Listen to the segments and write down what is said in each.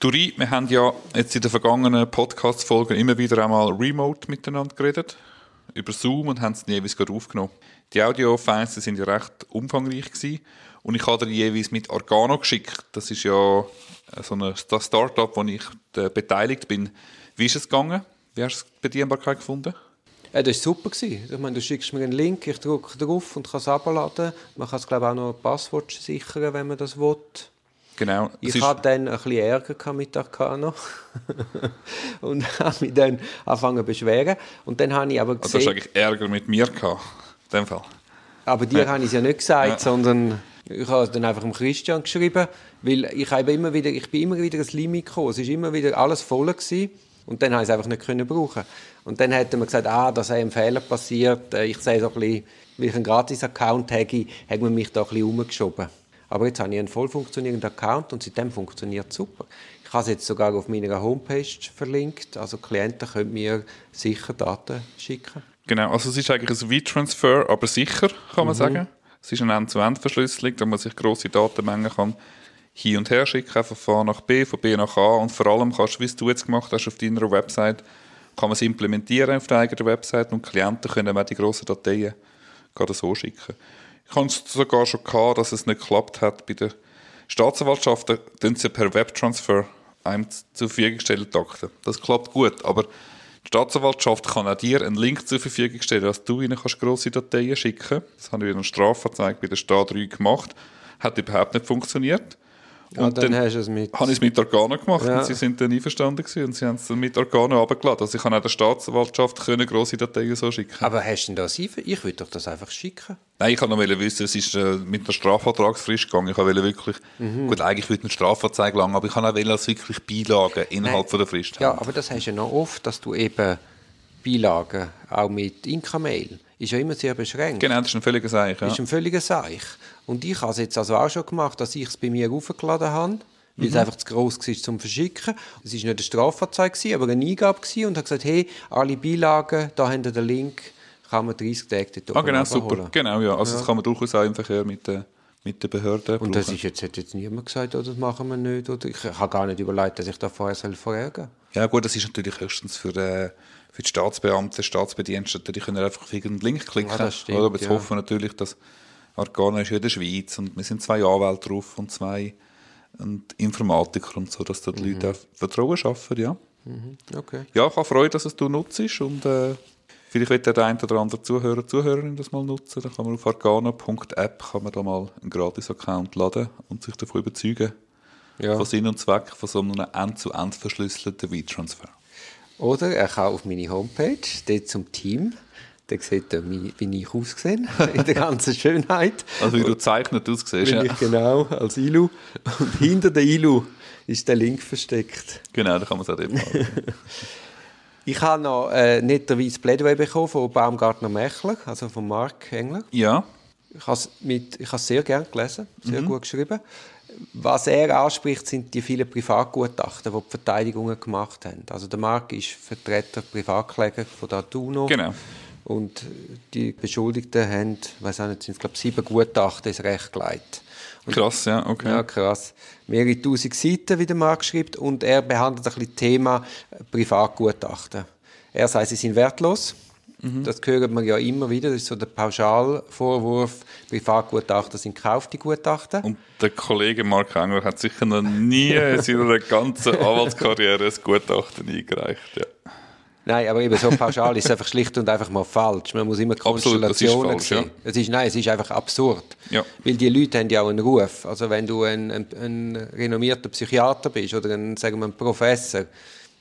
Duri, wir haben ja jetzt in den vergangenen Podcast-Folgen immer wieder einmal remote miteinander geredet, über Zoom und haben es jeweils gerade aufgenommen. Die Audio-Files sind ja recht umfangreich gewesen und ich habe dir jeweils mit Organo geschickt. Das ist ja so ein Startup, wo ich äh, beteiligt bin. Wie ist es gegangen? Wie hast du die Bedienbarkeit gefunden? Ja, das war super. Ich meine, du schickst mir einen Link, ich drücke drauf und kann es abladen. Man kann es, glaube ich, auch noch ein Passwort sichern, wenn man das will. Genau. Ich hatte dann ein bisschen Ärger mit Arcano und habe mich dann angefangen zu beschweren. Und dann habe ich aber gesehen... Also hast du eigentlich Ärger mit mir gehabt, in dem Fall? Aber dir ja. habe ich es ja nicht gesagt, ja. sondern ich habe es dann einfach dem Christian geschrieben, weil ich, habe immer wieder, ich bin immer wieder ins Limit gekommen. Es war immer wieder alles voll. Gewesen. Und dann habe ich es einfach nicht können brauchen. Und dann hat man gesagt, ah, da sei ein Fehler passiert. Äh, ich sei so ein bisschen, weil ich einen Gratis-Account habe, hat man mich da ein bisschen umgeschoben. Aber jetzt habe ich einen voll funktionierenden Account und seitdem funktioniert es super. Ich habe es jetzt sogar auf meiner Homepage verlinkt. Also Klienten können mir sicher Daten schicken. Genau, also es ist eigentlich ein V-Transfer, aber sicher, kann man mhm. sagen. Es ist eine End-zu-End-Verschlüsselung, da man sich grosse Datenmengen kann hin und her schicken, von A nach B, von B nach A und vor allem kannst du, wie du jetzt gemacht hast, auf deiner Website, kann man es implementieren auf der eigenen Website und Klienten können auch die grossen Dateien gerade so schicken. Ich habe es sogar schon gehabt, dass es nicht geklappt hat bei der Staatsanwaltschaft, da sie per Webtransfer einem zur Verfügung stellen Akten. Das klappt gut, aber die Staatsanwaltschaft kann auch dir einen Link zur Verfügung stellen, dass du ihnen kannst grosse Dateien schicken kannst. Das habe ich in einer Strafverzeihung bei der Staat 3 gemacht. Hat überhaupt nicht funktioniert. Ja, und dann, dann hast du es mit... habe ich es mit Organen gemacht ja. und sie sind dann einverstanden gewesen und sie haben es dann mit Organen runtergeladen. Also ich kann auch der Staatsanwaltschaft können grosse Dateien so schicken. Aber hast du denn das Ich würde doch das einfach schicken. Nein, ich wollte noch wissen, es ist äh, mit der Strafvertragsfrist gegangen. Ich wollte wirklich, mhm. gut, eigentlich würde eine Strafverzeihung lang, aber ich kann auch als wirklich Beilagen innerhalb von der Frist Ja, haben. aber das hast du ja noch oft, dass du eben Beilagen, auch mit Inka-Mail, ist ja immer sehr beschränkt. Genau, das ist ein völliger Seich. Ja. Das ist ein völliger Seich. Und ich habe es jetzt also auch schon gemacht, dass ich es bei mir aufgeladen habe, weil mhm. es einfach zu gross war zum Verschicken. Es war nicht eine Strafanzeige, aber eine Eingabe und habe gesagt, hey, alle Beilagen, da haben Sie den Link, kann man 30 Tage dort Ah, genau, super. Genau, ja. Also ja. das kann man durchaus auch im Verkehr mit der mit den Behörden. Und das ist jetzt, hat jetzt niemand gesagt, oh, das machen wir nicht. Oder ich habe gar nicht überlegt, dass ich da vorher verärgern soll. Ja gut, das ist natürlich höchstens für, äh, für die Staatsbeamten, Staatsbediensteten, die können einfach auf irgendeinen Link klicken. Ja, stimmt, Aber jetzt ja. hoffen wir natürlich, dass Arcana ist ja in der Schweiz und wir sind zwei Anwälte drauf und zwei und Informatiker und so, dass da die mhm. Leute auch Vertrauen schaffen, ja. Mhm. Okay. Ja, ich habe Freude, dass es du nutzt und äh, vielleicht wird der ein oder andere Zuhörer, Zuhörerin das mal nutzen. Dann kann man auf arcana.app kann man da mal einen Gratis-Account laden und sich davon überzeugen, ja. von Sinn und Zweck von so einem end-zu-end verschlüsselten V-Transfer. Oder er kann auf meine Homepage, dort zum Team, dann sieht er, wie ich aussehe, in der ganzen Schönheit. Also wie du zeichnet aussiehst. Ja. Ich genau, als Ilu. Und hinter der Ilu ist der Link versteckt. Genau, da kann man es auch dort machen. Ich habe noch äh, netterweise Plädoyer bekommen von Baumgartner Mechler, also von Mark Engler. Ja. Ich habe es sehr gerne gelesen, sehr mhm. gut geschrieben. Was er anspricht, sind die vielen Privatgutachten, die die Verteidigungen gemacht haben. Also der Mark ist Vertreter Privatkläger von der Tuno. Genau. Und die Beschuldigten haben, weiß auch nicht, sind glaube sieben Gutachten ins Recht gelegt. Und, krass, ja, okay. Ja, krass. Mehrere tausend Seiten, wie der Marc schreibt, und er behandelt ein bisschen das Thema Privatgutachten. Er sagt, sie sind wertlos. Mhm. Das hören wir ja immer wieder. Das ist so der Pauschalvorwurf, Privatgutachten sind gekaufte Gutachten. Und der Kollege Mark Engler hat sicher noch nie in seiner ganzen Anwaltskarriere ein Gutachten eingereicht. Ja. Nein, aber eben so pauschal ist es einfach schlicht und einfach mal falsch. Man muss immer Konstellationen Absolut, sehen. Ja. Es ist, nein, es ist einfach absurd. Ja. Weil die Leute haben ja auch einen Ruf. Also wenn du ein, ein, ein renommierter Psychiater bist oder ein, sagen wir, ein Professor,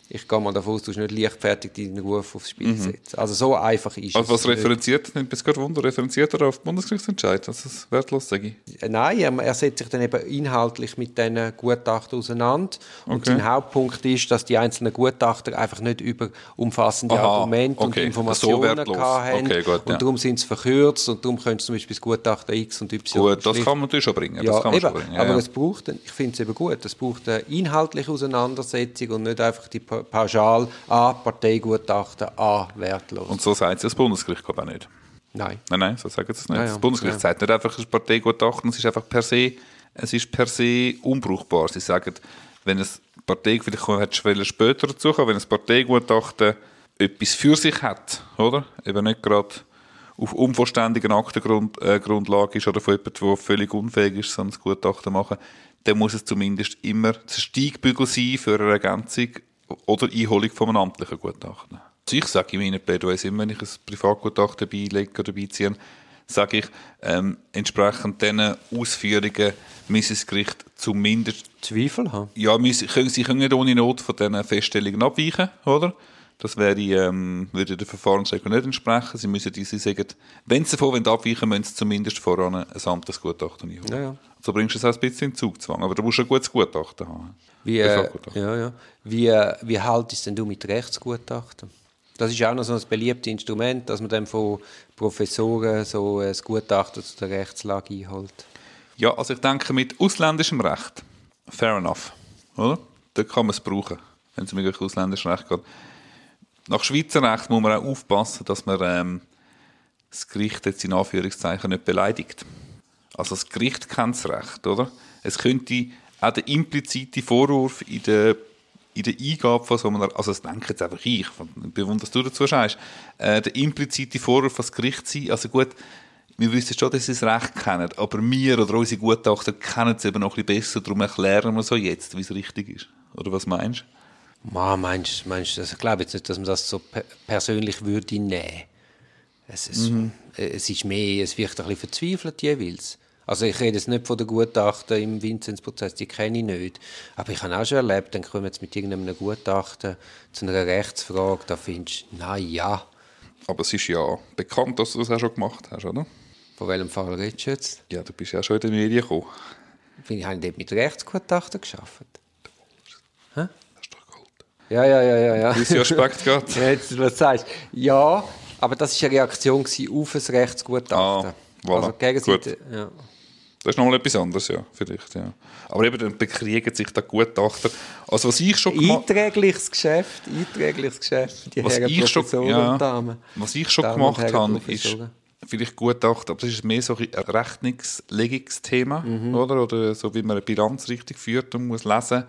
ich gehe mal davon aus, du hast nicht leichtfertig deinen Ruf aufs Spiel mhm. setzen. Also so einfach ist also es. Also was referenziert, nimmt bis gerade Wunder, referenziert er auf Bundesgerichtsentscheid? Das ist wertlos, sage ich. Äh, nein, er, er setzt sich dann eben inhaltlich mit diesen Gutachten auseinander. Und okay. sein Hauptpunkt ist, dass die einzelnen Gutachter einfach nicht über umfassende Aha, Argumente okay. und Informationen so hatten. Okay, gut, ja. Und darum sind sie verkürzt und darum können sie zum Beispiel das Gutachten X und Y Gut, das kann man natürlich schon bringen. Ja, eben, schon bringen. Ja, aber ja. es braucht, ich finde es eben gut, es braucht eine inhaltliche Auseinandersetzung und nicht einfach die pauschal A, Parteigutachten, A, wertlos. Und so sagt es das Bundesgericht, auch nicht. Nein. Nein, nein, so sagen sie es nicht. Ja, ja. Das Bundesgericht ja. sagt nicht einfach, es ist Parteigutachten, es ist einfach per se, es ist per se unbrauchbar. Sie sagen, wenn es Partei, vielleicht hättest du später dazu kommen, wenn ein Parteigutachten etwas für sich hat, oder? Eben nicht gerade auf unvollständigen Aktengrundlage äh, ist oder von jemandem, der völlig unfähig ist, so ein Gutachten machen, dann muss es zumindest immer der Steigbügel sein für eine Ergänzung oder Einholung von einem amtlichen Gutachten. Also ich sage in meinen Plädoyers immer, wenn ich ein Privatgutachten beilege oder beiziehe, sage ich, ähm, entsprechend diesen Ausführungen muss das Gericht zumindest... Zweifel haben? Ja, müssen, sie können nicht ohne Not von diesen Feststellungen abweichen, oder? Das wäre, ähm, würde der Verfahrensregelung nicht entsprechen. Sie müssen diese sagen, wenn sie davon abweichen müssen sie zumindest voran ein amtes Gutachten einholen. Ja, ja. Also bringst du es auch ein bisschen in Zugzwang, aber du musst ein gutes Gutachten haben. Wie, äh, ja, ja. Wie, äh, wie haltest denn du mit Rechtsgutachten? Das ist auch noch so ein beliebtes Instrument, dass man dann von Professoren so ein Gutachten zu der Rechtslage einholt. Ja, also ich denke, mit ausländischem Recht, fair enough, oder? Da kann man es brauchen, wenn es um ausländisches Recht geht. Nach Schweizer Recht muss man auch aufpassen, dass man ähm, das Gericht jetzt in Anführungszeichen nicht beleidigt. Also das Gericht kennt das Recht, oder? Es könnte auch der implizite Vorwurf in der in der Eingabe von so einer, also das denke jetzt einfach ich, bewundere, dass du dazu schaust, äh, der implizite Vorwurf als Gericht sein, also gut, wir wissen schon, dass sie das Recht kennen, aber wir oder unsere Gutachter kennen es eben noch ein bisschen besser, darum erklären wir so jetzt, wie es richtig ist. Oder was meinst du? Ma, meinst, meinst, also ich glaube jetzt nicht, dass man das so persönlich würde nehmen. Es ist, mhm. es ist mehr, es wird ein bisschen verzweifelt jeweils. Also ich rede jetzt nicht von den Gutachten im Vinzenzprozess, die kenne ich nicht. Aber ich habe auch schon erlebt, dann kommen jetzt mit irgendeinem Gutachten zu einer Rechtsfrage, da findest du, na ja. Aber es ist ja bekannt, dass du das auch schon gemacht hast, oder? Von welchem Fall redest du jetzt? Ja, du bist ja schon in den Medien gekommen. Ich habe dort mit Rechtsgutachten geschafft. Hä? Das ist doch Gold. Ja, ja, ja, ja. ja. Wie Aspekt ja, jetzt, was sagst Ja, aber das war eine Reaktion auf ein Rechtsgutachten. Ah, voilà. Also Gegenseite, ja. Das ist nochmal etwas anderes, ja, vielleicht, ja. Aber eben, dann bekriegen sich da Gutachter. Also was ich schon gemacht... Einträgliches Geschäft, einträgliches Geschäft, die was Herren ich schon, ja, und Damen. Was ich schon Damen gemacht habe, ist vielleicht Gutachter, aber das ist mehr so ein Rechnungslegungsthema, mhm. oder? Oder so, wie man eine Bilanz richtig führt und muss lesen.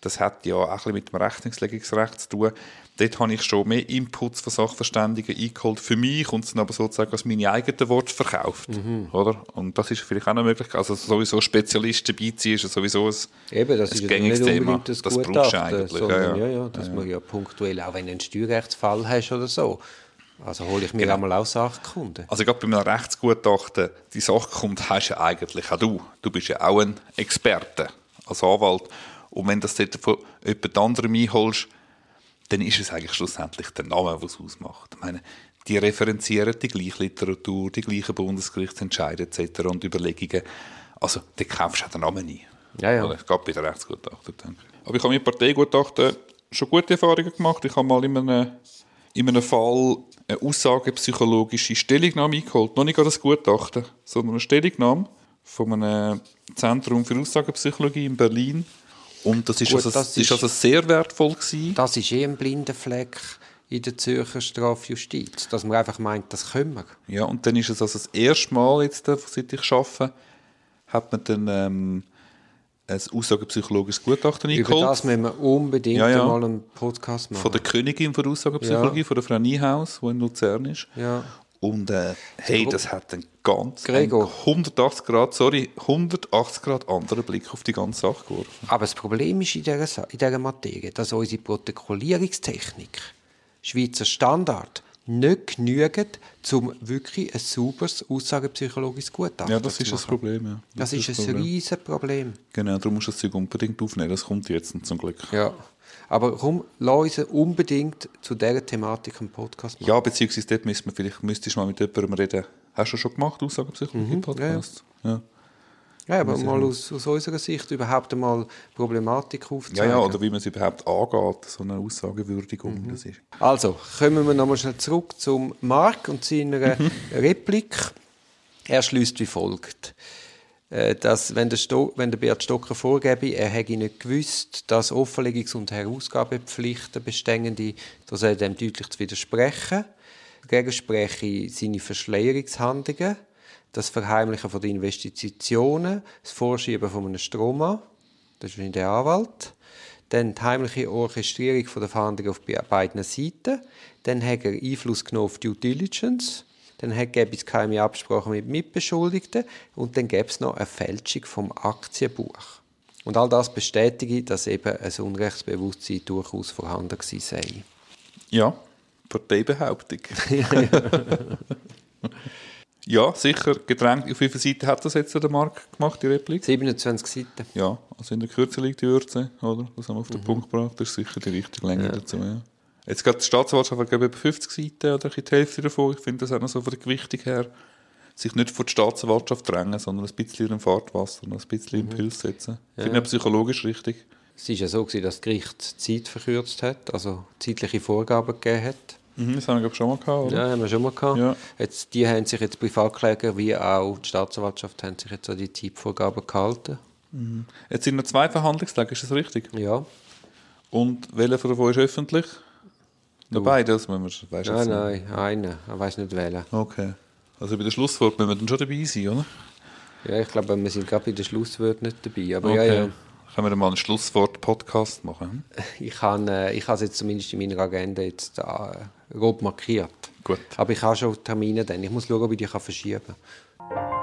Das hat ja auch ein bisschen mit dem Rechnungslegungsrecht zu tun dort habe ich schon mehr Inputs von Sachverständigen eingeholt für mich und es dann aber sozusagen als meine eigenen Worte verkauft. Mhm. Oder? Und das ist vielleicht auch eine Möglichkeit. Also sowieso Spezialisten beiziehen ist sowieso ein, Eben, das ein ist gängiges nicht Thema. Das, das brauchst du eigentlich. Sondern, ja, ja. ja, dass ja. man ja punktuell, auch wenn du einen Steuerrechtsfall hast oder so, also hole ich mir genau. auch mal auch Sachkunden. Also gerade bei einem Rechtsgutachten, die Sachkunde hast ja eigentlich auch du. Du bist ja auch ein Experte als Anwalt. Und wenn du das dort von jemand anderem einholst, dann ist es eigentlich schlussendlich der Name, der es ausmacht. Ich meine, die referenzieren die gleiche Literatur, die gleichen Bundesgerichtsentscheide etc. und Überlegungen. Also, da kaufst du auch den Namen ein. Ja, ja. Oder, gerade bei den Rechtsgutachten, denke ich. Aber ich habe mit Parteigutachten schon gute Erfahrungen gemacht. Ich habe mal in einem, in einem Fall eine aussagepsychologische Stellungnahme eingeholt. Noch nicht gerade ein Gutachten, sondern eine Stellungnahme von einem Zentrum für Aussagepsychologie in Berlin und das ist, Gut, also, das ist, also sehr wertvoll gewesen. Das ist eh ein blinder Fleck in der Zürcher Strafjustiz, dass man einfach meint, das können wir. Ja, und dann ist es also das erste Mal, jetzt, äh, seit ich arbeite, hat man dann ähm, ein aussagepsychologisches Gutachten eingeholt. Über das müssen wir unbedingt ja, ja. mal einen Podcast machen. Von der Königin von der Aussagepsychologie, ja. von der Frau Niehaus, die in Luzern ist. Ja. Und äh, hey, das hat einen ganz Gregor. 180 Grad, sorry, 180 Grad anderen Blick auf die ganze Sache geworfen. Aber das Problem ist in dieser, in dieser Materie, dass unsere Protokollierungstechnik, Schweizer Standard, nicht genügt, um wirklich ein sauberes aussagepsychologisches Gutachten Ja, das ist das Problem. Ja. Das, das ist, ist ein riesiges Problem. Genau, darum musst du das Zeug unbedingt aufnehmen. Das kommt jetzt zum Glück. Ja. Aber komm, lass uns unbedingt zu dieser Thematik einen Podcast machen. Ja, beziehungsweise dort müsste man vielleicht, müsstest du mal mit jemandem reden. Hast du schon gemacht, Aussagepsychologie-Podcast? Mhm, ja, ja. Ja. aber mal aus, aus, unserer Sicht überhaupt einmal Problematik aufzeigen. Ja, ja, oder wie man es überhaupt angeht, so eine Aussagewürdigung. Mhm. Das ist. Also, kommen wir nochmal schnell zurück zum Mark und seiner mhm. Replik. Er schließt wie folgt. Äh, dass, wenn der, Sto wenn der Beat Stocker vorgebe, er hätte nicht gewusst, dass Offenlegungs- und Herausgabepflichten bestehende, da soll dem deutlich zu widersprechen. Dagegen spreche seine Verschleierungshandlungen, das Verheimlichen von den Investitionen, das Vorschieben von einem Strom das ist der Anwalt, dann die heimliche Orchestrierung von der Verhandlung auf beiden Seiten, dann hat er Einfluss genommen auf Due Diligence, dann gäbe es keine Absprache mit Mitbeschuldigten und dann gäbe es noch eine Fälschung vom Aktienbuch. Und all das bestätige, dass eben ein Unrechtsbewusstsein durchaus vorhanden gewesen sei. Ja, Parteibehauptung. ja, sicher. Getränk, auf wie viele Seiten hat das jetzt der Markt gemacht, die Replik? 27 Seiten. Ja, also in der Kürze liegt die Würze, oder? Das haben wir auf den mhm. Punkt gebracht. Das ist sicher die richtige Länge ja. dazu, ja. Jetzt geht die Staatsanwaltschaft über 50 Seiten oder die Hälfte davon. Ich finde das auch noch so von der Gewichtung her. Sich nicht vor die Staatsanwaltschaft drängen, sondern ein bisschen im Fahrtwasser, ein bisschen mhm. Impuls setzen. Ja. Finde ich psychologisch richtig. Es war ja so, gewesen, dass das Gericht Zeit verkürzt hat, also zeitliche Vorgaben gegeben hat. Mhm, das haben wir schon mal gehabt, oder? Ja, haben wir schon mal gehabt. Ja. Jetzt, die haben sich jetzt Privatkläger wie auch die Staatsanwaltschaft haben sich jetzt an die Zeitvorgaben gehalten. Mhm. Jetzt sind noch zwei Verhandlungstage, ist das richtig? Ja. Und welcher von euch ist öffentlich? Ja, beides, wenn man weißt Nein, nein, einer. Ich weiß nicht wählen. Okay. Also bei der Schlusswort müssen wir dann schon dabei sein, oder? Ja, ich glaube, wir sind gerade bei der Schlusswort nicht dabei. Aber okay. ja, ja. Können wir mal einen Schlusswort-Podcast machen? Ich habe äh, ich es jetzt zumindest in meiner Agenda jetzt äh, grob markiert. Gut. Aber ich habe schon Termine dann. Ich muss schauen, ob ich die verschieben kann.